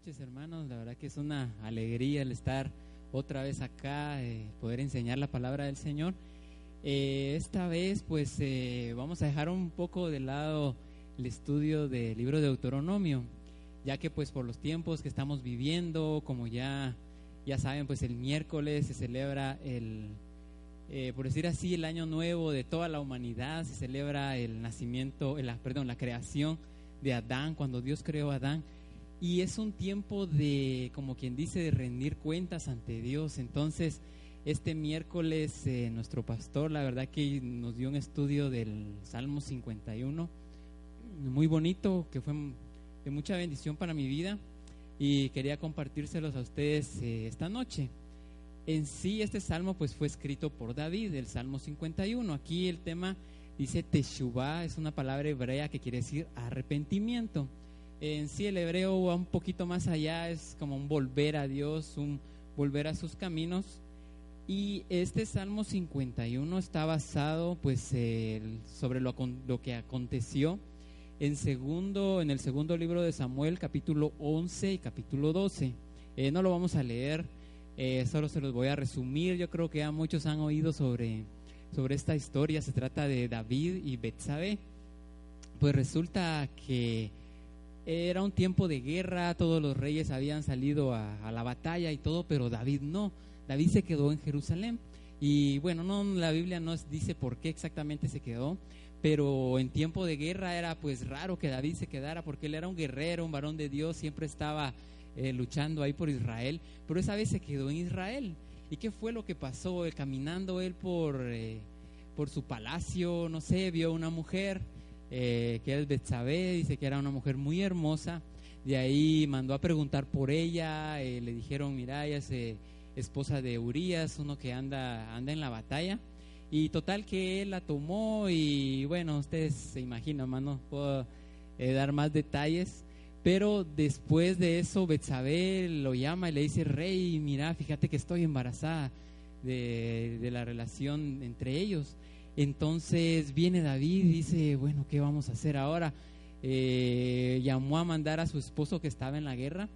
noches, hermanos. La verdad que es una alegría el estar otra vez acá, eh, poder enseñar la palabra del Señor. Eh, esta vez, pues, eh, vamos a dejar un poco de lado el estudio del libro de Deuteronomio, ya que, pues, por los tiempos que estamos viviendo, como ya, ya saben, pues, el miércoles se celebra el, por decir así, el año nuevo de toda la humanidad, se celebra el nacimiento, la, perdón, la creación de Adán, cuando Dios creó a Adán y es un tiempo de, como quien dice, de rendir cuentas ante Dios. Entonces, este miércoles eh, nuestro pastor, la verdad que nos dio un estudio del Salmo 51, muy bonito, que fue de mucha bendición para mi vida y quería compartírselos a ustedes eh, esta noche. En sí, este salmo pues fue escrito por David, el Salmo 51. Aquí el tema dice Teshuvah, es una palabra hebrea que quiere decir arrepentimiento. En sí el hebreo va un poquito más allá, es como un volver a Dios, un volver a sus caminos. Y este Salmo 51 está basado pues sobre lo, que aconteció en, segundo, en el segundo libro de Samuel, capítulo 11 y capítulo 12. Eh, no lo vamos a leer, eh, solo se los voy a resumir. Yo creo que ya muchos han oído sobre, sobre esta historia. Se trata de David y Betsabé. Pues resulta que era un tiempo de guerra, todos los reyes habían salido a, la batalla y todo, pero David no. David se quedó en Jerusalén. Y bueno, no, la Biblia no dice por qué exactamente se quedó, pero en tiempo de guerra era pues raro que David se quedara porque él era un guerrero, un varón de Dios, siempre estaba eh, luchando ahí por Israel, pero esa vez se quedó en Israel. ¿Y qué fue lo que pasó? Caminando él por, eh, por su palacio, no sé, vio una mujer eh, que es Betsabé, dice que era una mujer muy hermosa. De ahí mandó a preguntar por ella, eh, le dijeron, mira, ella es eh, esposa de Urias, uno que anda, anda en la batalla. Y total que él la tomó y bueno, ustedes se imaginan, no puedo dar más detalles. Pero después de eso, Betsabé lo llama y le dice, rey, mira, fíjate que estoy embarazada de, de la relación entre ellos. Entonces viene David y dice, bueno, ¿qué vamos a hacer ahora? Eh, llamó a mandar a su esposo que estaba en la guerra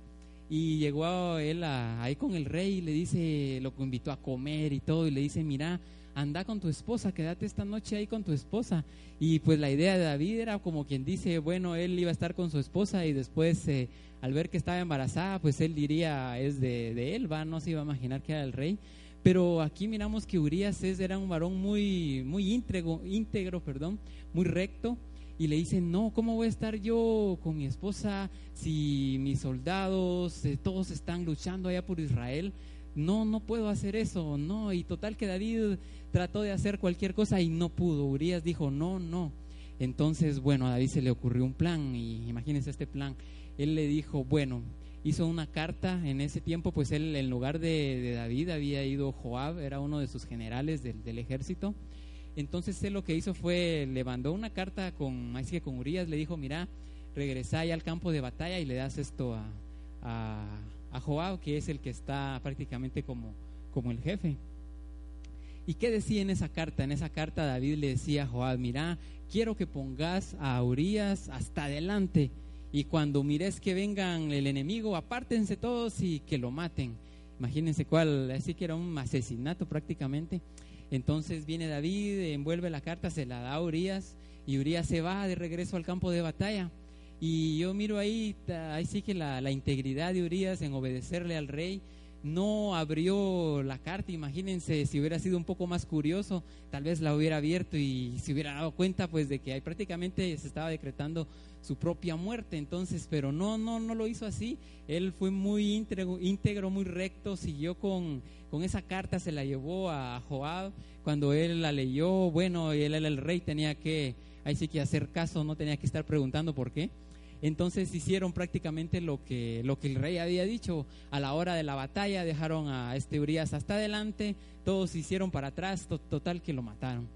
y llegó él ahí con el rey y le dice, lo invitó a comer y todo y le dice, mira, anda con tu esposa, quédate esta noche ahí con tu esposa. Y pues la idea de David era como quien dice, bueno, él iba a estar con su esposa y después eh, al ver que estaba embarazada, pues él diría, es de, de él, va, no se iba a imaginar que era el rey. Pero aquí miramos que Urias era un varón muy, muy íntegro, íntegro, perdón, muy recto. Y le dice, no, ¿cómo voy a estar yo con mi esposa si mis soldados, eh, todos están luchando allá por Israel? No, no puedo hacer eso, no. Y total que David trató de hacer cualquier cosa y no pudo. Urias dijo, no, no. Entonces, bueno, a David se le ocurrió un plan y imagínense este plan. Él le dijo, bueno, hizo una carta. En ese tiempo, pues él, en lugar de, David, había ido Joab, era uno de sus generales del, ejército. Entonces él lo que hizo fue, le mandó una carta con, así que con Urias, le dijo, mira, regresa al campo de batalla y le das esto a, a, Joab, que es el que está prácticamente como, como el jefe. ¿Y qué decía en esa carta? En esa carta David le decía a Joab, mira, quiero que pongas a Urias hasta adelante y cuando mires que vengan el enemigo, apártense todos y que lo maten. Imagínense cuál, así que era un asesinato prácticamente. Entonces viene David, envuelve la carta, se la da a Urias y Urias se va de regreso al campo de batalla. Y yo miro ahí, ahí sí que la, la integridad de Urias en obedecerle al rey no abrió la carta. Imagínense si hubiera sido un poco más curioso, tal vez la hubiera abierto y se hubiera dado cuenta pues de que prácticamente se estaba decretando su propia muerte. Entonces, pero no, no, no lo hizo así. Él fue muy íntegro, íntegro muy recto, siguió con, con esa carta, se la llevó a Joab. Cuando él la leyó, bueno, él era el rey, tenía que, ahí sí que hacer caso, no tenía que estar preguntando por qué. Entonces hicieron prácticamente lo que, lo que el rey había dicho. A la hora de la batalla dejaron a este Urias hasta adelante, todos hicieron para atrás, total que lo mataron.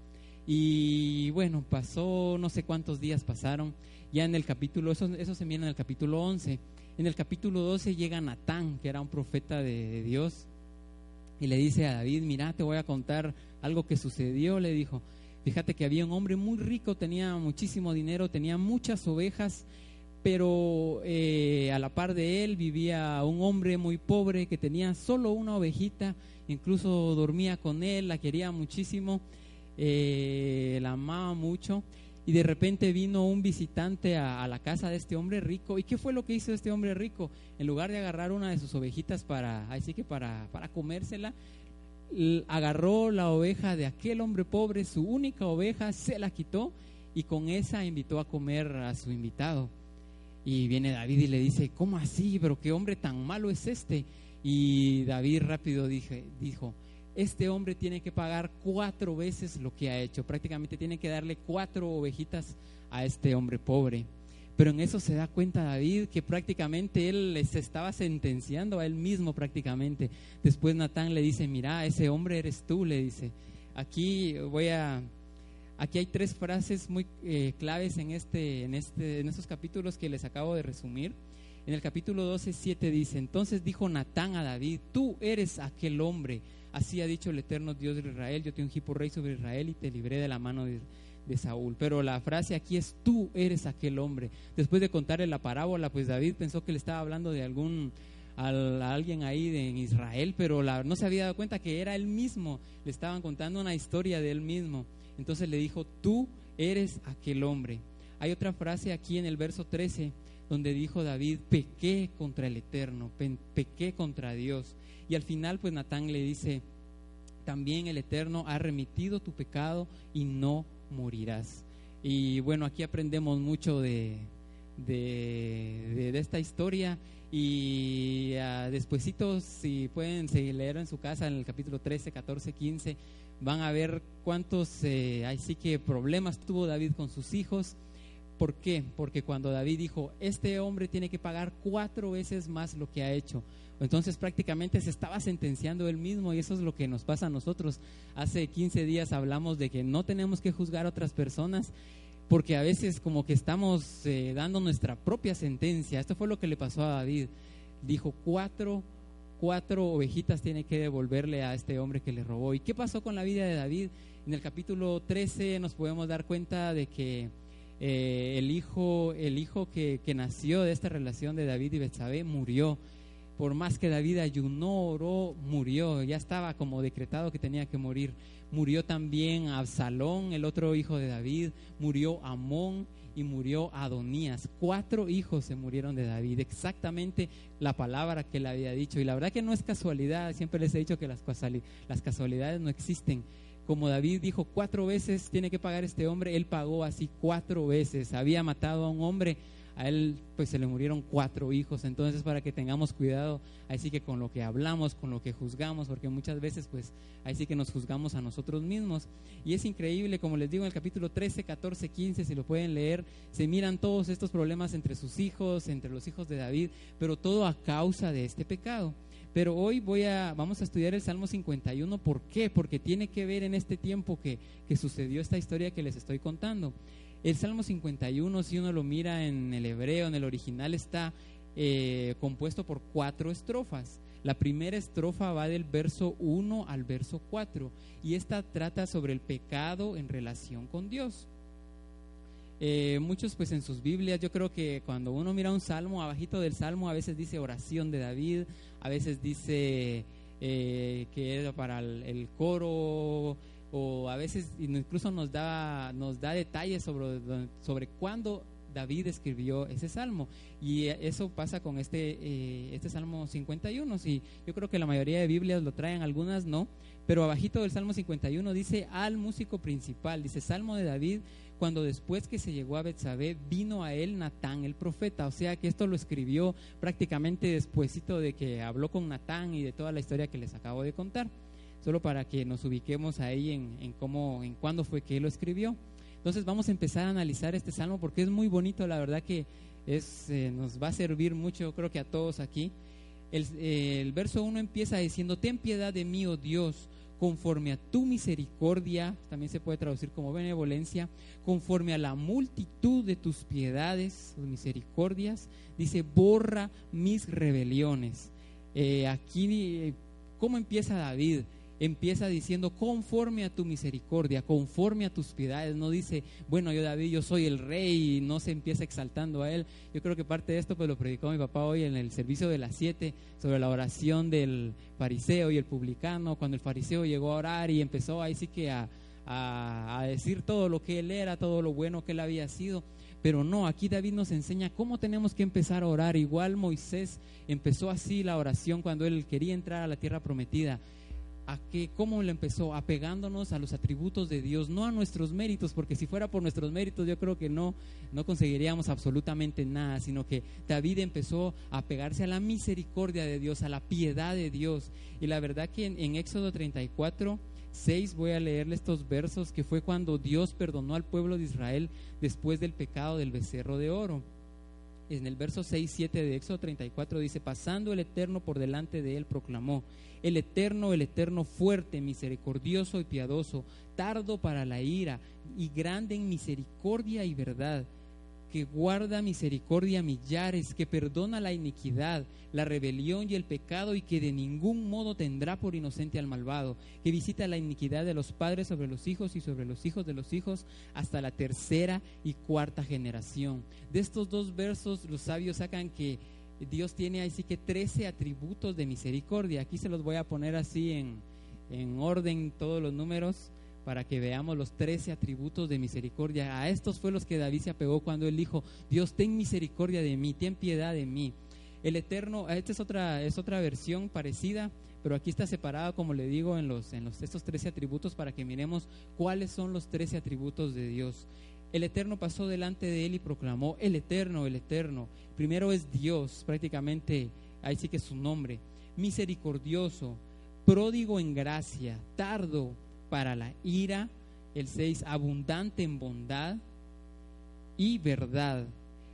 Y bueno, pasó, no sé cuántos días pasaron, ya en el capítulo, eso, eso se mira en el capítulo 11. En el capítulo 12 llega Natán, que era un profeta de Dios, y le dice a David, mira, te voy a contar algo que sucedió, le dijo. Fíjate que había un hombre muy rico, tenía muchísimo dinero, tenía muchas ovejas pero eh, a la par de él vivía un hombre muy pobre que tenía solo una ovejita, incluso dormía con él, la quería muchísimo, eh, la amaba mucho. Y de repente vino un visitante a, la casa de este hombre rico. ¿Y qué fue lo que hizo este hombre rico? En lugar de agarrar una de sus ovejitas para, así que para, para comérsela, agarró la oveja de aquel hombre pobre, su única oveja, se la quitó y con esa invitó a comer a su invitado. Y viene David y le dice, ¿cómo así? Pero qué hombre tan malo es este. Y David rápido dije, dijo, este hombre tiene que pagar cuatro veces lo que ha hecho. Prácticamente tiene que darle cuatro ovejitas a este hombre pobre. Pero en eso se da cuenta David que prácticamente él se estaba sentenciando a él mismo prácticamente. Después Natán le dice, mira, ese hombre eres tú, le dice. Aquí voy a Aquí hay tres frases muy eh, claves en, este, en, este, en estos capítulos que les acabo de resumir. En el capítulo 12, 7 dice, entonces dijo Natán a David, tú eres aquel hombre. Así ha dicho el eterno Dios de Israel, yo te ungí por rey sobre Israel y te libré de la mano de, Saúl. Pero la frase aquí es, tú eres aquel hombre. Después de contarle la parábola, pues David pensó que le estaba hablando de algún a, alguien ahí en Israel, pero no se había dado cuenta que era él mismo. Le estaban contando una historia de él mismo. Entonces le dijo, tú eres aquel hombre. Hay otra frase aquí en el verso 13 donde dijo David, pequé contra el Eterno, pequé contra Dios. Y al final pues Natán le dice, también el Eterno ha remitido tu pecado y no morirás. Y bueno, aquí aprendemos mucho de, de, esta historia y uh, despuesitos, si pueden leer en su casa en el capítulo 13, 14, 15, van a ver cuántos, eh, sí que problemas tuvo David con sus hijos. ¿Por qué? Porque cuando David dijo, este hombre tiene que pagar cuatro veces más lo que ha hecho, entonces prácticamente se estaba sentenciando él mismo y eso es lo que nos pasa a nosotros. Hace 15 días hablamos de que no tenemos que juzgar a otras personas porque a veces como que estamos eh, dando nuestra propia sentencia. Esto fue lo que le pasó a David. Dijo, cuatro cuatro ovejitas tiene que devolverle a este hombre que le robó. ¿Y qué pasó con la vida de David? En el capítulo 13 nos podemos dar cuenta de que eh, el hijo, el hijo que, nació de esta relación de David y Betsabé murió. Por más que David ayunó, oró, murió. Ya estaba como decretado que tenía que morir. Murió también Absalón, el otro hijo de David. Murió Amón y murió Adonías. Cuatro hijos se murieron de David, exactamente la palabra que le había dicho. Y la verdad que no es casualidad, siempre les he dicho que las, casualidades no existen. Como David dijo cuatro veces tiene que pagar este hombre, él pagó así cuatro veces. Había matado a un hombre a él pues se le murieron cuatro hijos, entonces para que tengamos cuidado, ahí sí que con lo que hablamos, con lo que juzgamos, porque muchas veces pues ahí sí que nos juzgamos a nosotros mismos. Y es increíble, como les digo en el capítulo 13, 14, 15, si lo pueden leer, se miran todos estos problemas entre sus hijos, entre los hijos de David, pero todo a causa de este pecado. Pero hoy voy a, vamos a estudiar el Salmo 51. ¿Por qué? Porque tiene que ver en este tiempo que, que sucedió esta historia que les estoy contando. El Salmo 51, si uno lo mira en el hebreo, en el original, está eh, compuesto por cuatro estrofas. La primera estrofa va del verso 1 al verso 4 y esta trata sobre el pecado en relación con Dios. Eh, muchos pues en sus Biblias, yo creo que cuando uno mira un salmo, abajito del salmo a veces dice oración de David, a veces dice eh, que era para el coro, o a veces incluso nos da, nos da detalles sobre, sobre cuándo David escribió ese salmo. Y eso pasa con este, eh, este salmo 51. Sí, yo creo que la mayoría de Biblias lo traen, algunas no. Pero abajito del salmo 51 dice al músico principal, dice salmo de David, cuando después que se llegó a Betsabé vino a él Natán el profeta. O sea que esto lo escribió prácticamente despuesito de que habló con Natán y de toda la historia que les acabo de contar solo para que nos ubiquemos ahí en, cómo, en cuándo fue que él lo escribió. Entonces vamos a empezar a analizar este salmo porque es muy bonito, la verdad que es, eh, nos va a servir mucho, creo que a todos aquí. El, el verso 1 empieza diciendo, ten piedad de mí, oh Dios, conforme a tu misericordia, también se puede traducir como benevolencia, conforme a la multitud de tus piedades, tus misericordias, dice, borra mis rebeliones. Eh, aquí, ¿cómo empieza David? Empieza diciendo conforme a tu misericordia, conforme a tus piedades. No dice, bueno, yo David, yo soy el rey y no se empieza exaltando a él. Yo creo que parte de esto pues lo predicó mi papá hoy en el servicio de las siete sobre la oración del fariseo y el publicano. Cuando el fariseo llegó a orar y empezó ahí sí que a, a decir todo lo que él era, todo lo bueno que él había sido. Pero no, aquí David nos enseña cómo tenemos que empezar a orar. Igual Moisés empezó así la oración cuando él quería entrar a la tierra prometida a que cómo le empezó apegándonos a los atributos de Dios, no a nuestros méritos, porque si fuera por nuestros méritos yo creo que no no conseguiríamos absolutamente nada, sino que David empezó a apegarse a la misericordia de Dios, a la piedad de Dios. Y la verdad que en, en Éxodo 34 6 voy a leerle estos versos que fue cuando Dios perdonó al pueblo de Israel después del pecado del becerro de oro en el verso 6, 7 de Éxodo 34 dice, pasando el Eterno por delante de él, proclamó, el Eterno, el Eterno fuerte, misericordioso y piadoso, tardo para la ira y grande en misericordia y verdad que guarda misericordia a millares, que perdona la iniquidad, la rebelión y el pecado y que de ningún modo tendrá por inocente al malvado, que visita la iniquidad de los padres sobre los hijos y sobre los hijos de los hijos hasta la tercera y cuarta generación. De estos dos versos los sabios sacan que Dios tiene así que trece atributos de misericordia. Aquí se los voy a poner así en, en orden todos los números para que veamos los trece atributos de misericordia. A estos fue los que David se apegó cuando él dijo, Dios, ten misericordia de mí, ten piedad de mí. El Eterno, esta es otra, es otra versión parecida, pero aquí está separado, como le digo, en, los, en los, estos trece atributos para que miremos cuáles son los trece atributos de Dios. El Eterno pasó delante de él y proclamó, el Eterno, el Eterno. Primero es Dios, prácticamente, ahí sí que es su nombre. Misericordioso, pródigo en gracia, tardo para la ira, el 6 abundante en bondad y verdad,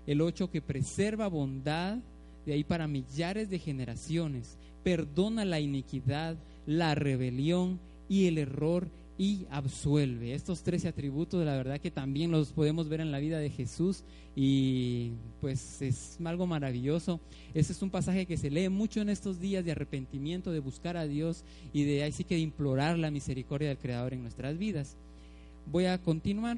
el 8 que preserva bondad de ahí para millares de generaciones, perdona la iniquidad, la rebelión y el error y absuelve. Estos 13 atributos, la verdad que también los podemos ver en la vida de Jesús y pues es algo maravilloso. Este es un pasaje que se lee mucho en estos días de arrepentimiento, de buscar a Dios y de así que de implorar la misericordia del Creador en nuestras vidas. Voy a continuar.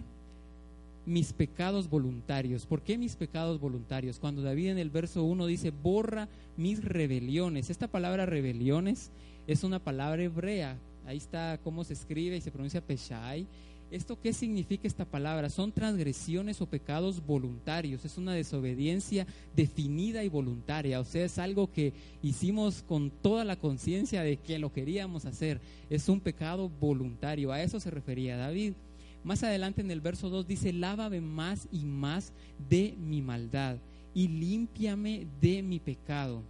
Mis pecados voluntarios. ¿Por qué mis pecados voluntarios? Cuando David en el verso 1 dice, borra mis rebeliones. Esta palabra rebeliones es una palabra hebrea Ahí está cómo se escribe y se pronuncia Peshai. ¿Esto qué significa esta palabra? Son transgresiones o pecados voluntarios, es una desobediencia definida y voluntaria, o sea, es algo que hicimos con toda la conciencia de que lo queríamos hacer, es un pecado voluntario, a eso se refería David. Más adelante en el verso 2 dice, lávame más y más de mi maldad y límpiame de mi pecado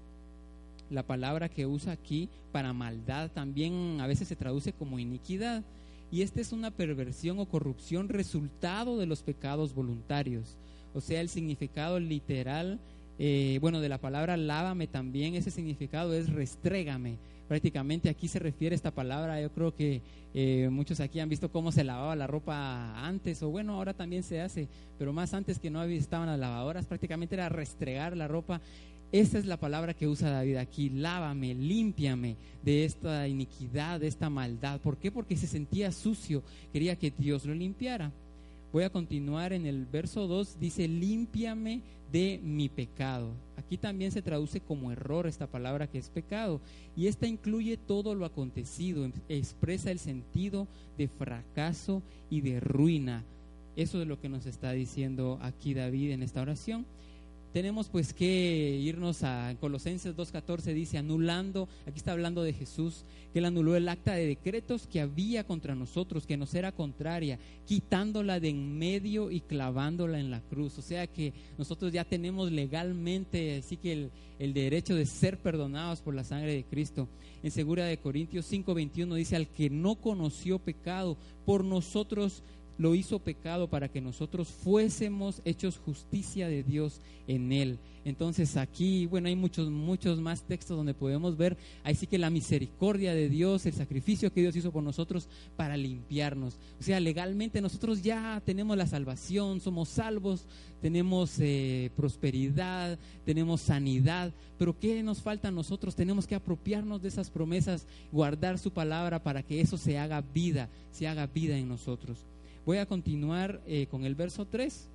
la palabra que usa aquí para maldad también a veces se traduce como iniquidad. Y esta es una perversión o corrupción resultado de los pecados voluntarios. O sea, el significado literal, eh, bueno, de la palabra lávame también, ese significado es restrégame. Prácticamente aquí se refiere esta palabra, yo creo que eh, muchos aquí han visto cómo se lavaba la ropa antes, o bueno, ahora también se hace, pero más antes que no estaban las lavadoras, prácticamente era restregar la ropa esa es la palabra que usa David aquí, lávame, límpiame de esta iniquidad, de esta maldad. ¿Por qué? Porque se sentía sucio, quería que Dios lo limpiara. Voy a continuar en el verso 2, dice, límpiame de mi pecado. Aquí también se traduce como error esta palabra que es pecado. Y esta incluye todo lo acontecido, expresa el sentido de fracaso y de ruina. Eso es lo que nos está diciendo aquí David en esta oración tenemos pues que irnos a Colosenses 2.14, dice, anulando, aquí está hablando de Jesús, que él anuló el acta de decretos que había contra nosotros, que nos era contraria, quitándola de en medio y clavándola en la cruz. O sea que nosotros ya tenemos legalmente, así que el, el derecho de ser perdonados por la sangre de Cristo. En Segura de Corintios 5.21 dice, al que no conoció pecado, por nosotros lo hizo pecado para que nosotros fuésemos hechos justicia de Dios en él. Entonces aquí, bueno, hay muchos, muchos más textos donde podemos ver, ahí sí que la misericordia de Dios, el sacrificio que Dios hizo por nosotros para limpiarnos. O sea, legalmente nosotros ya tenemos la salvación, somos salvos, tenemos eh, prosperidad, tenemos sanidad, pero ¿qué nos falta a nosotros? Tenemos que apropiarnos de esas promesas, guardar su palabra para que eso se haga vida, se haga vida en nosotros. Voy a continuar eh, con el verso 3.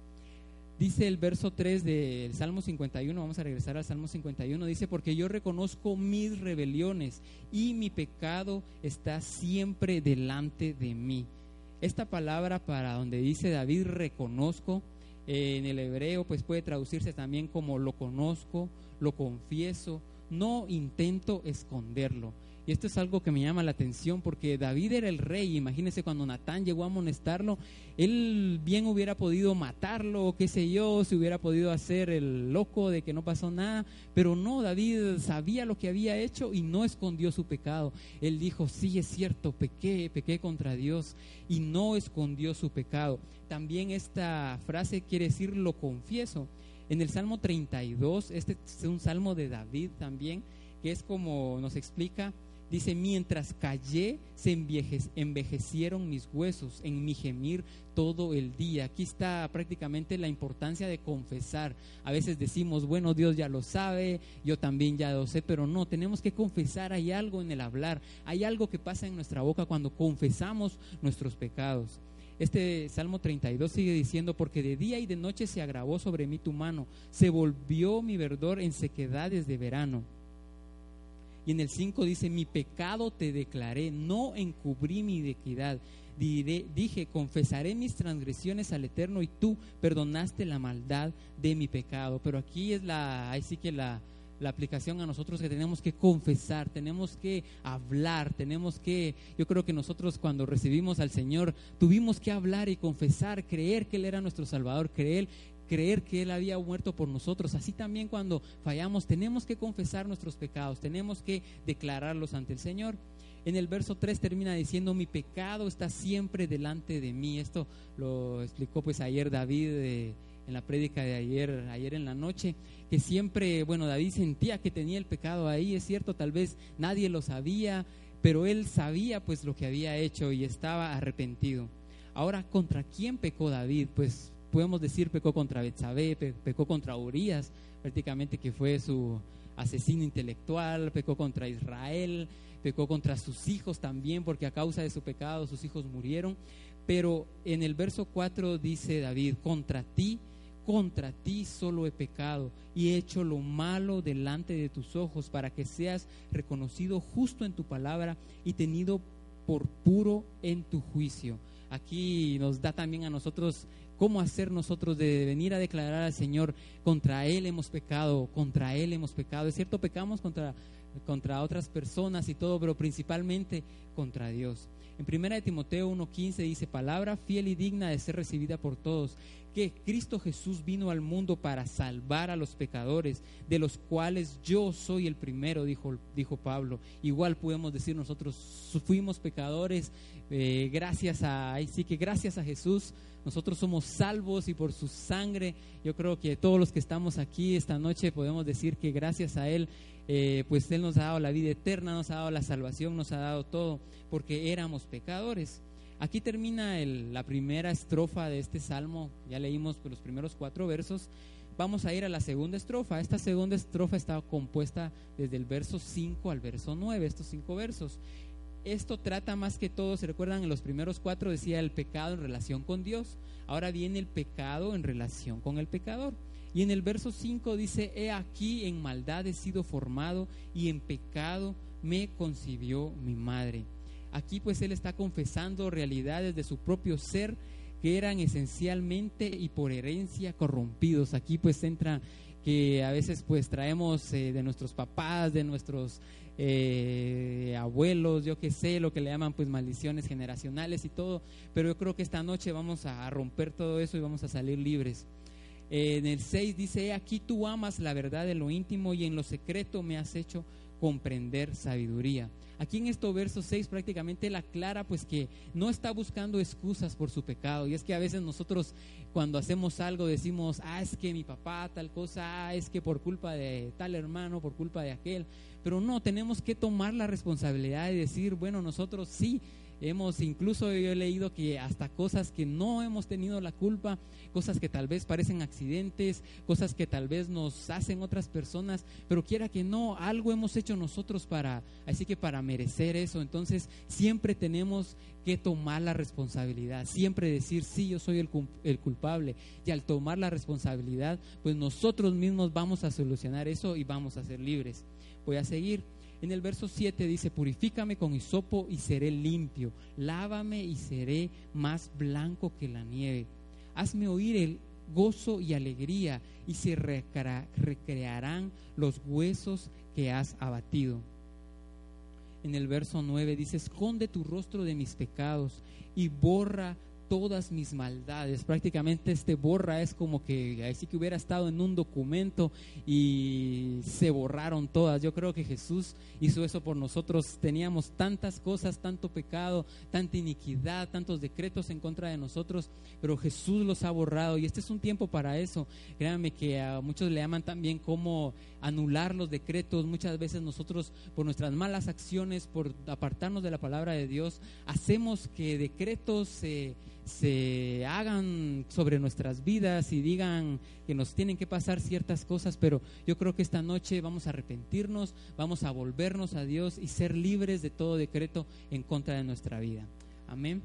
Dice el verso 3 del Salmo 51, vamos a regresar al Salmo 51, dice, porque yo reconozco mis rebeliones y mi pecado está siempre delante de mí. Esta palabra para donde dice David reconozco, eh, en el hebreo pues puede traducirse también como lo conozco, lo confieso, no intento esconderlo. Y esto es algo que me llama la atención porque David era el rey. Imagínense cuando Natán llegó a amonestarlo, él bien hubiera podido matarlo, qué sé yo, si hubiera podido hacer el loco de que no pasó nada. Pero no, David sabía lo que había hecho y no escondió su pecado. Él dijo, sí es cierto, pequé, pequé contra Dios y no escondió su pecado. También esta frase quiere decir lo confieso. En el Salmo 32, este es un salmo de David también, que es como nos explica Dice, mientras callé, se envejecieron mis huesos en mi gemir todo el día. Aquí está prácticamente la importancia de confesar. A veces decimos, bueno, Dios ya lo sabe, yo también ya lo sé, pero no, tenemos que confesar. Hay algo en el hablar, hay algo que pasa en nuestra boca cuando confesamos nuestros pecados. Este Salmo 32 sigue diciendo, porque de día y de noche se agravó sobre mí tu mano, se volvió mi verdor en sequedades de verano. Y en el 5 dice, mi pecado te declaré, no encubrí mi iniquidad. dije, confesaré mis transgresiones al Eterno y tú perdonaste la maldad de mi pecado. Pero aquí es la, ahí sí que la, la aplicación a nosotros que tenemos que confesar, tenemos que hablar, tenemos que, yo creo que nosotros cuando recibimos al Señor tuvimos que hablar y confesar, creer que Él era nuestro Salvador, creer, creer que Él había muerto por nosotros. Así también cuando fallamos tenemos que confesar nuestros pecados, tenemos que declararlos ante el Señor. En el verso 3 termina diciendo, mi pecado está siempre delante de mí. Esto lo explicó pues ayer David eh, en la prédica de ayer, ayer en la noche, que siempre, bueno, David sentía que tenía el pecado ahí, es cierto, tal vez nadie lo sabía, pero él sabía pues lo que había hecho y estaba arrepentido. Ahora, ¿contra quién pecó David? Pues podemos decir pecó contra Betsabé, pecó contra Urias, prácticamente que fue su asesino intelectual, pecó contra Israel, pecó contra sus hijos también, porque a causa de su pecado sus hijos murieron. Pero en el verso 4 dice David, contra ti, contra ti solo he pecado y he hecho lo malo delante de tus ojos para que seas reconocido justo en tu palabra y tenido por puro en tu juicio. Aquí nos da también a nosotros cómo hacer nosotros de venir a declarar al Señor, contra Él hemos pecado, contra Él hemos pecado. Es cierto, pecamos contra, contra otras personas y todo, pero principalmente contra Dios. En 1 Timoteo 1.15 dice, palabra fiel y digna de ser recibida por todos, que Cristo Jesús vino al mundo para salvar a los pecadores, de los cuales yo soy el primero, dijo, dijo Pablo. Igual podemos decir nosotros fuimos pecadores, eh, gracias a, sí que gracias a Jesús nosotros somos salvos y por su sangre, yo creo que todos los que estamos aquí esta noche podemos decir que gracias a Él, eh, pues Él nos ha dado la vida eterna, nos ha dado la salvación, nos ha dado todo, porque éramos pecadores. Aquí termina la primera estrofa de este salmo, ya leímos los primeros cuatro versos. Vamos a ir a la segunda estrofa. Esta segunda estrofa está compuesta desde el verso 5 al verso 9, estos cinco versos. Esto trata más que todo, se recuerdan, en los primeros cuatro decía el pecado en relación con Dios. Ahora viene el pecado en relación con el pecador. Y en el verso 5 dice, he aquí en maldad he sido formado y en pecado me concibió mi madre. Aquí pues él está confesando realidades de su propio ser que eran esencialmente y por herencia corrompidos. Aquí pues entra que a veces pues traemos eh, de nuestros papás, de nuestros eh, abuelos, yo qué sé, lo que le llaman pues maldiciones generacionales y todo, pero yo creo que esta noche vamos a romper todo eso y vamos a salir libres. en el 6 dice, aquí tú amas la verdad de lo íntimo y en lo secreto me has hecho comprender sabiduría. Aquí en estos versos 6 prácticamente la aclara pues que no está buscando excusas por su pecado. Y es que a veces nosotros cuando hacemos algo decimos, ah, es que mi papá tal cosa, ah, es que por culpa de tal hermano, por culpa de aquel. Pero no, tenemos que tomar la responsabilidad de decir, bueno, nosotros sí Hemos incluso yo he leído que hasta cosas que no hemos tenido la culpa, cosas que tal vez parecen accidentes, cosas que tal vez nos hacen otras personas, pero quiera que no, algo hemos hecho nosotros para, así que para merecer eso. Entonces siempre tenemos que tomar la responsabilidad, siempre decir, sí, yo soy el, el culpable. Y al tomar la responsabilidad, pues nosotros mismos vamos a solucionar eso y vamos a ser libres. Voy a seguir. En el verso 7 dice, purifícame con hisopo y seré limpio, lávame y seré más blanco que la nieve. Hazme oír el gozo y alegría y se recrearán los huesos que has abatido. En el verso 9 dice, esconde tu rostro de mis pecados y borra todas mis maldades. Prácticamente este borra es como que así que hubiera estado en un documento y se borraron todas. Yo creo que Jesús hizo eso por nosotros. Teníamos tantas cosas, tanto pecado, tanta iniquidad, tantos decretos en contra de nosotros, pero Jesús los ha borrado y este es un tiempo para eso. Créanme que a muchos le llaman también como anular los decretos. Muchas veces nosotros por nuestras malas acciones, por apartarnos de la palabra de Dios, hacemos que decretos se se hagan sobre nuestras vidas y digan que nos tienen que pasar ciertas cosas, pero yo creo que esta noche vamos a arrepentirnos, vamos a volvernos a Dios y ser libres de todo decreto en contra de nuestra vida. Amén.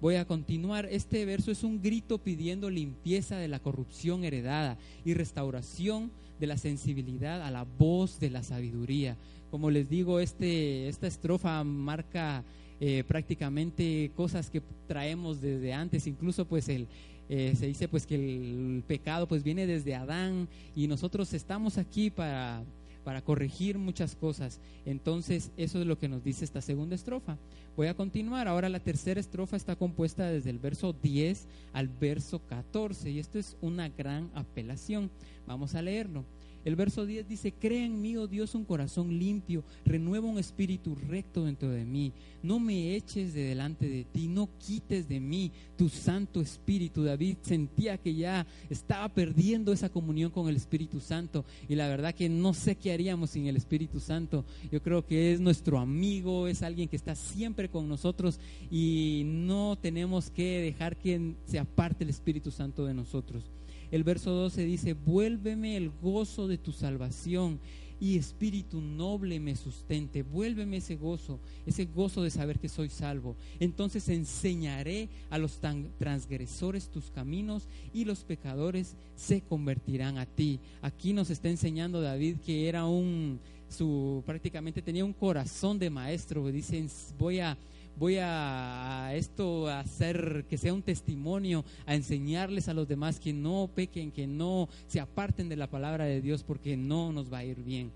Voy a continuar. Este verso es un grito pidiendo limpieza de la corrupción heredada y restauración de la sensibilidad a la voz de la sabiduría. Como les digo, este, esta estrofa marca eh, prácticamente cosas que traemos desde antes, incluso pues el, eh, se dice pues que el, pecado pues viene desde Adán y nosotros estamos aquí para, para corregir muchas cosas. Entonces eso es lo que nos dice esta segunda estrofa. Voy a continuar. Ahora la tercera estrofa está compuesta desde el verso 10 al verso 14 y esto es una gran apelación. Vamos a leerlo. El verso 10 dice, crea en mí, oh Dios, un corazón limpio, renueva un espíritu recto dentro de mí. No me eches de delante de ti, no quites de mí tu santo espíritu. David sentía que ya estaba perdiendo esa comunión con el Espíritu Santo y la verdad que no sé qué haríamos sin el Espíritu Santo. Yo creo que es nuestro amigo, es alguien que está siempre con nosotros y no tenemos que dejar que se aparte el Espíritu Santo de nosotros. El verso 12 dice, vuélveme el gozo de tu salvación y espíritu noble me sustente. Vuélveme ese gozo, ese gozo de saber que soy salvo. Entonces enseñaré a los transgresores tus caminos y los pecadores se convertirán a ti. Aquí nos está enseñando David que era un, su, prácticamente tenía un corazón de maestro. Dicen, voy a voy a, esto a hacer que sea un testimonio, a enseñarles a los demás que no pequen, que no se aparten de la palabra de Dios porque no nos va a ir bien.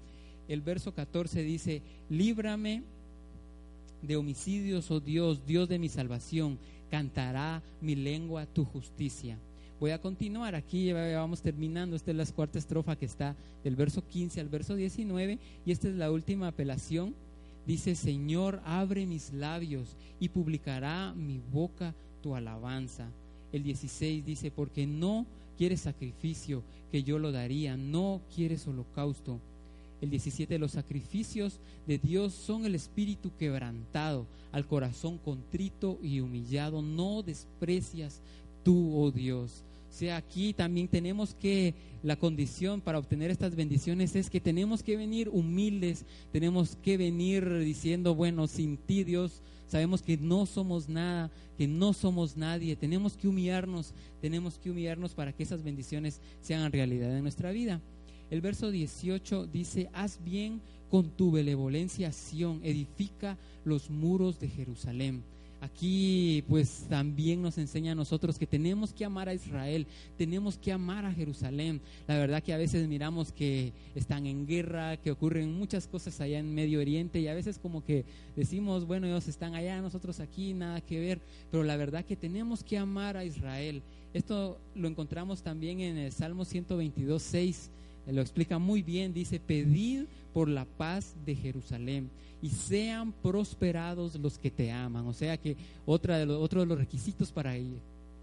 El verso 14 dice, líbrame de homicidios, oh Dios, Dios de mi salvación, cantará mi lengua tu justicia. Voy a continuar, aquí vamos terminando, esta es la cuarta estrofa que está del verso 15 al verso 19 y esta es la última apelación Dice, Señor, abre mis labios y publicará mi boca tu alabanza. El 16 dice, porque no quieres sacrificio, que yo lo daría, no quieres holocausto. El 17, los sacrificios de Dios son el espíritu quebrantado, al corazón contrito y humillado, no desprecias tú, oh Dios. Sea, aquí también tenemos que, la condición para obtener estas bendiciones es que tenemos que venir humildes, tenemos que venir diciendo, bueno, sin ti Dios, sabemos que no somos nada, que no somos nadie, tenemos que humillarnos, tenemos que humillarnos para que esas bendiciones sean realidad en nuestra vida. El verso 18 dice, haz bien con tu benevolencia, Sión, edifica los muros de Jerusalén. Aquí pues también nos enseña a nosotros que tenemos que amar a Israel, tenemos que amar a Jerusalén. La verdad que a veces miramos que están en guerra, que ocurren muchas cosas allá en Medio Oriente y a veces como que decimos, bueno, ellos están allá, nosotros aquí, nada que ver, pero la verdad que tenemos que amar a Israel. Esto lo encontramos también en el Salmo 122, 6 lo explica muy bien, dice, pedid por la paz de Jerusalén y sean prosperados los que te aman. O sea que otra de otro de los requisitos para,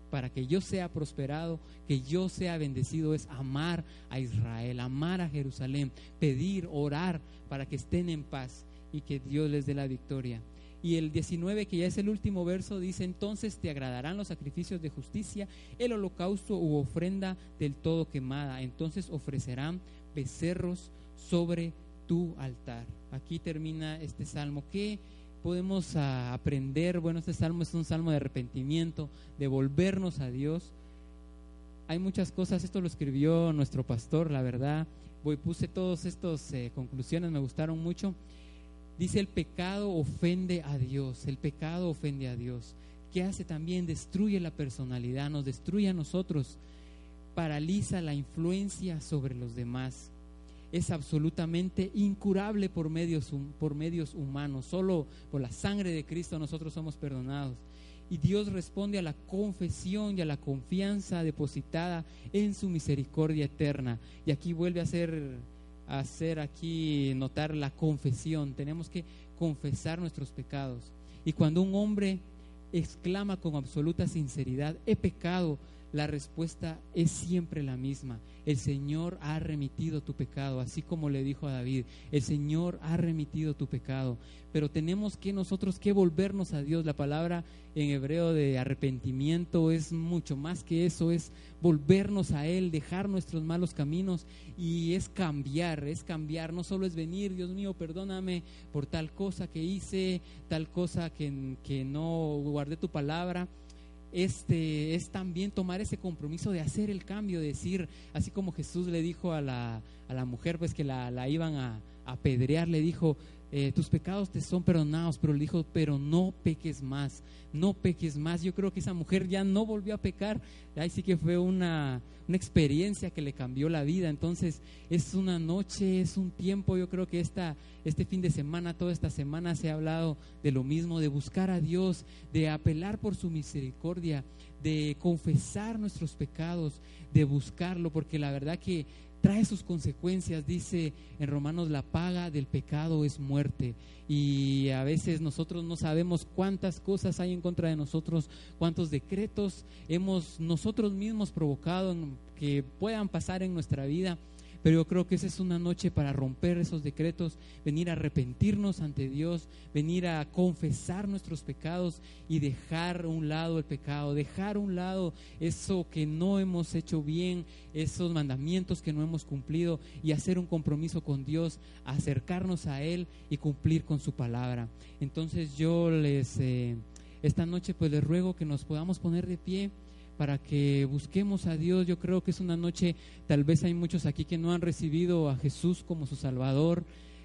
para que yo sea prosperado, que yo sea bendecido, es amar a Israel, amar a Jerusalén, pedir, orar para que estén en paz y que Dios les dé la victoria. Y el 19, que ya es el último verso, dice, entonces te agradarán los sacrificios de justicia, el holocausto u ofrenda del todo quemada. Entonces ofrecerán becerros sobre tu altar. Aquí termina este salmo. ¿Qué podemos ah, aprender? Bueno, este salmo es un salmo de arrepentimiento, de volvernos a Dios. Hay muchas cosas, esto lo escribió nuestro pastor, la verdad. Voy, puse todas estas eh, conclusiones, me gustaron mucho. Dice, el pecado ofende a Dios, el pecado ofende a Dios. ¿Qué hace también? Destruye la personalidad, nos destruye a nosotros, paraliza la influencia sobre los demás. Es absolutamente incurable por medios, por medios humanos. Solo por la sangre de Cristo nosotros somos perdonados. Y Dios responde a la confesión y a la confianza depositada en su misericordia eterna. Y aquí vuelve a ser hacer aquí notar la confesión. Tenemos que confesar nuestros pecados. Y cuando un hombre exclama con absoluta sinceridad, he pecado, la respuesta es siempre la misma. El Señor ha remitido tu pecado, así como le dijo a David, el Señor ha remitido tu pecado. Pero tenemos que nosotros que volvernos a Dios. La palabra en hebreo de arrepentimiento es mucho más que eso, es volvernos a Él, dejar nuestros malos caminos y es cambiar, es cambiar. No solo es venir, Dios mío, perdóname por tal cosa que hice, tal cosa que, que no guardé tu palabra este, es también tomar ese compromiso de hacer el cambio, de decir, así como Jesús le dijo a la, a la mujer, pues que la, la iban a, apedrear, le dijo, eh, tus pecados te son perdonados, pero le dijo, pero no peques más, no peques más. Yo creo que esa mujer ya no volvió a pecar, ahí sí que fue una, una experiencia que le cambió la vida. Entonces es una noche, es un tiempo, yo creo que esta, este fin de semana, toda esta semana se ha hablado de lo mismo, de buscar a Dios, de apelar por su misericordia, de confesar nuestros pecados, de buscarlo, porque la verdad que trae sus consecuencias. Dice en Romanos, la paga del pecado es muerte. Y a veces nosotros no sabemos cuántas cosas hay en contra de nosotros, cuántos decretos hemos nosotros mismos provocado que puedan pasar en nuestra vida pero yo creo que esa es una noche para romper esos decretos, venir a arrepentirnos ante Dios, venir a confesar nuestros pecados y dejar a un lado el pecado, dejar a un lado eso que no hemos hecho bien, esos mandamientos que no hemos cumplido y hacer un compromiso con Dios, acercarnos a Él y cumplir con su palabra. Entonces yo les, eh, esta noche pues les ruego que nos podamos poner de pie para que busquemos a Dios. Yo creo que es una noche, tal vez hay muchos aquí que no han recibido a Jesús como su Salvador.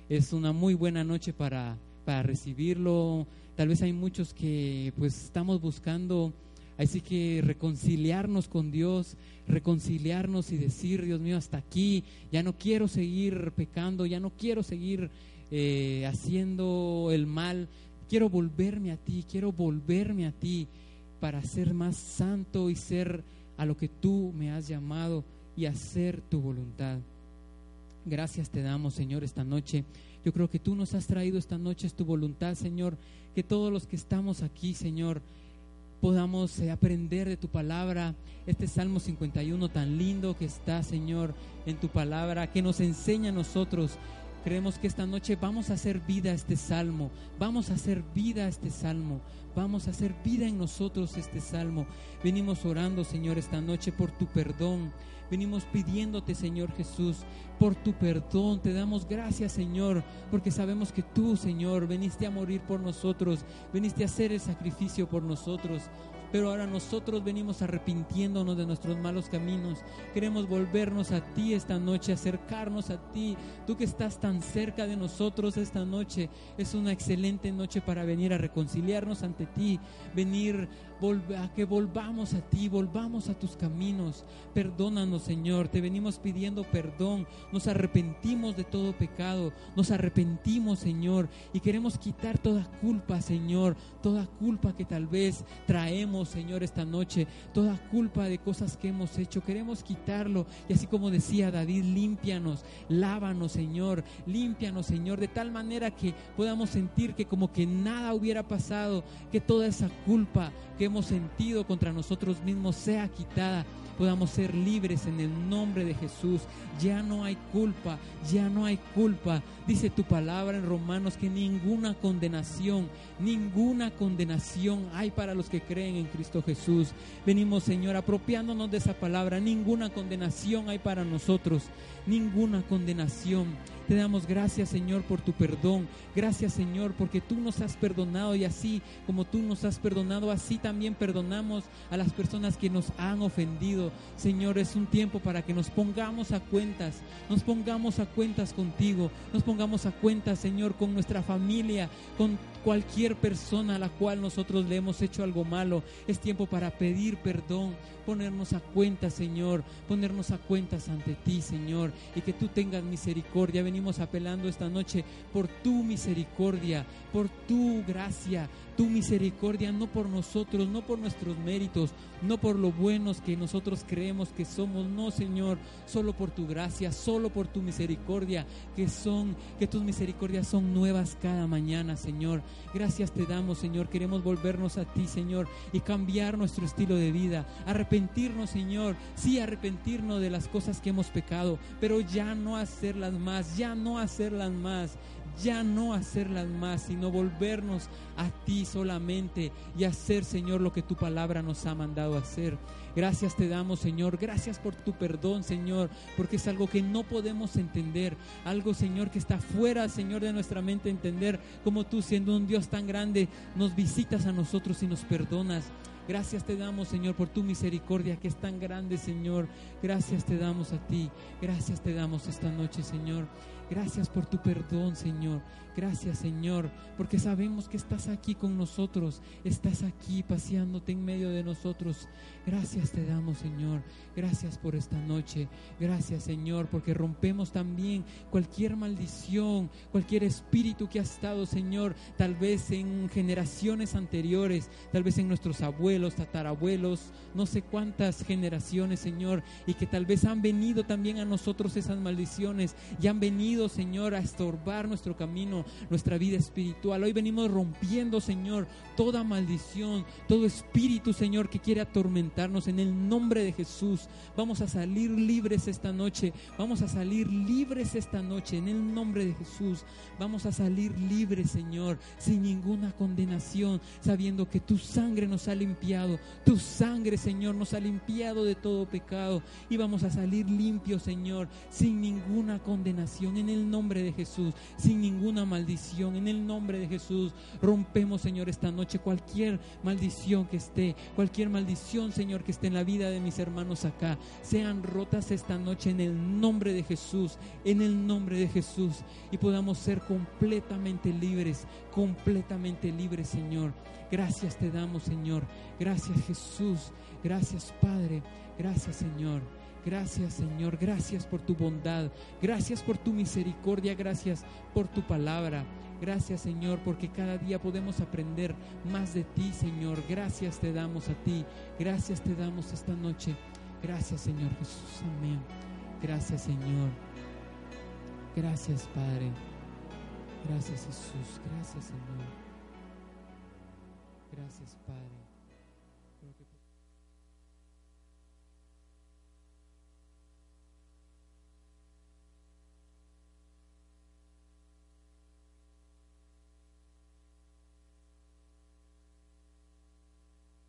Es una muy buena noche para, para recibirlo. Tal vez hay muchos que pues estamos buscando, así que reconciliarnos con Dios, reconciliarnos y decir, Dios mío, hasta aquí, ya no quiero seguir pecando, ya no quiero seguir eh, haciendo el mal, quiero volverme a ti, quiero volverme a ti para ser más santo y ser a lo que tú me has llamado y hacer tu voluntad. Gracias te damos, Señor, esta noche. Yo creo que tú nos has traído esta noche, es tu voluntad, Señor, que todos los que estamos aquí, Señor, podamos eh, aprender de tu palabra, este Salmo 51 tan lindo que está, Señor, en tu palabra, que nos enseña a nosotros Creemos que esta noche vamos a hacer vida a este salmo, vamos a hacer vida a este salmo, vamos a hacer vida en nosotros este salmo. Venimos orando, Señor, esta noche por tu perdón. Venimos pidiéndote, Señor Jesús, por tu perdón. Te damos gracias, Señor, porque sabemos que tú, Señor, veniste a morir por nosotros, veniste a hacer el sacrificio por nosotros pero ahora nosotros venimos arrepintiéndonos de nuestros malos caminos. Queremos volvernos a ti esta noche, acercarnos a ti. Tú que estás tan cerca de nosotros esta noche, es una excelente noche para venir a reconciliarnos ante ti, venir a que volvamos a ti, volvamos a tus caminos. Perdónanos, Señor, te venimos pidiendo perdón, nos arrepentimos de todo pecado, nos arrepentimos, Señor, y queremos quitar toda culpa, Señor, toda culpa que tal vez traemos, Señor, esta noche, toda culpa de cosas que hemos hecho, queremos quitarlo, y así como decía David, límpianos, lávanos, Señor, límpianos, Señor, de tal manera que podamos sentir que como que nada hubiera pasado, que toda esa culpa que hemos sentido contra nosotros mismos sea quitada podamos ser libres en el nombre de Jesús. Ya no hay culpa, ya no hay culpa. Dice tu palabra en Romanos que ninguna condenación, ninguna condenación hay para los que creen en Cristo Jesús. Venimos, Señor, apropiándonos de esa palabra. Ninguna condenación hay para nosotros, ninguna condenación. Te damos gracias, Señor, por tu perdón. Gracias, Señor, porque tú nos has perdonado y así como tú nos has perdonado, así también perdonamos a las personas que nos han ofendido. Señor, es un tiempo para que nos pongamos a cuentas, nos pongamos a cuentas contigo, nos pongamos a cuentas, Señor, con nuestra familia, con cualquier persona a la cual nosotros le hemos hecho algo malo. Es tiempo para pedir perdón, ponernos a cuentas, Señor, ponernos a cuentas ante ti, Señor, y que tú tengas misericordia. Venimos apelando esta noche por tu misericordia, por tu gracia, tu misericordia, no por nosotros, no por nuestros méritos, no por lo buenos que nosotros creemos que somos, no, Señor, solo por tu gracia, solo por tu misericordia, que son, que tus misericordias son nuevas cada mañana, Señor. Gracias te damos, Señor. Queremos volvernos a ti, Señor, y cambiar nuestro estilo de vida, Señor, sí arrepentirnos de las cosas que hemos pecado, pero ya no hacerlas más, ya no hacerlas más ya no hacerlas más, sino volvernos a ti solamente y hacer, Señor, lo que tu palabra nos ha mandado hacer. Gracias te damos, Señor. Gracias por tu perdón, Señor, porque es algo que no podemos entender. Algo, Señor, que está fuera, Señor, de nuestra mente entender. Como tú, siendo un Dios tan grande, nos visitas a nosotros y nos perdonas. Gracias te damos, Señor, por tu misericordia que es tan grande, Señor. Gracias te damos a ti. Gracias te damos esta noche, Señor. Gracias por tu perdón, Señor. Gracias, Señor, porque sabemos que estás aquí con nosotros. Estás aquí paseándote en medio de nosotros. Gracias te damos, Señor. Gracias por esta noche. Gracias, Señor, porque rompemos también cualquier maldición, cualquier espíritu que ha estado, Señor, tal vez en generaciones anteriores, tal vez en nuestros abuelos, tatarabuelos, no sé cuántas generaciones, Señor, y que tal vez han venido también a nosotros esas maldiciones y han venido Señor, a estorbar nuestro camino, nuestra vida espiritual. Hoy venimos rompiendo, Señor, toda maldición, todo espíritu, Señor, que quiere atormentarnos en el nombre de Jesús. Vamos a salir libres esta noche. Vamos a salir libres esta noche en el nombre de Jesús. Vamos a salir libres, Señor, sin ninguna condenación, sabiendo que tu sangre nos ha limpiado. Tu sangre, Señor, nos ha limpiado de todo pecado. Y vamos a salir limpios, Señor, sin ninguna condenación en el nombre de Jesús, sin ninguna maldición. En el nombre de Jesús, rompemos, Señor, esta noche cualquier maldición que esté, cualquier maldición, Señor, que esté en la vida de mis hermanos acá, sean rotas esta noche en el nombre de Jesús, en el nombre de Jesús, y podamos ser completamente libres, completamente libres, Señor. Gracias te damos, Señor. Gracias, Jesús. Gracias, Padre. Gracias, Señor. Gracias Señor, gracias por tu bondad, gracias por tu misericordia, gracias por tu palabra. Gracias Señor, porque cada día podemos aprender más de ti, Señor. Gracias te damos a ti, gracias te damos esta noche. Gracias Señor Jesús, amén. Gracias Señor. Gracias Padre. Gracias Jesús, gracias Señor. Gracias.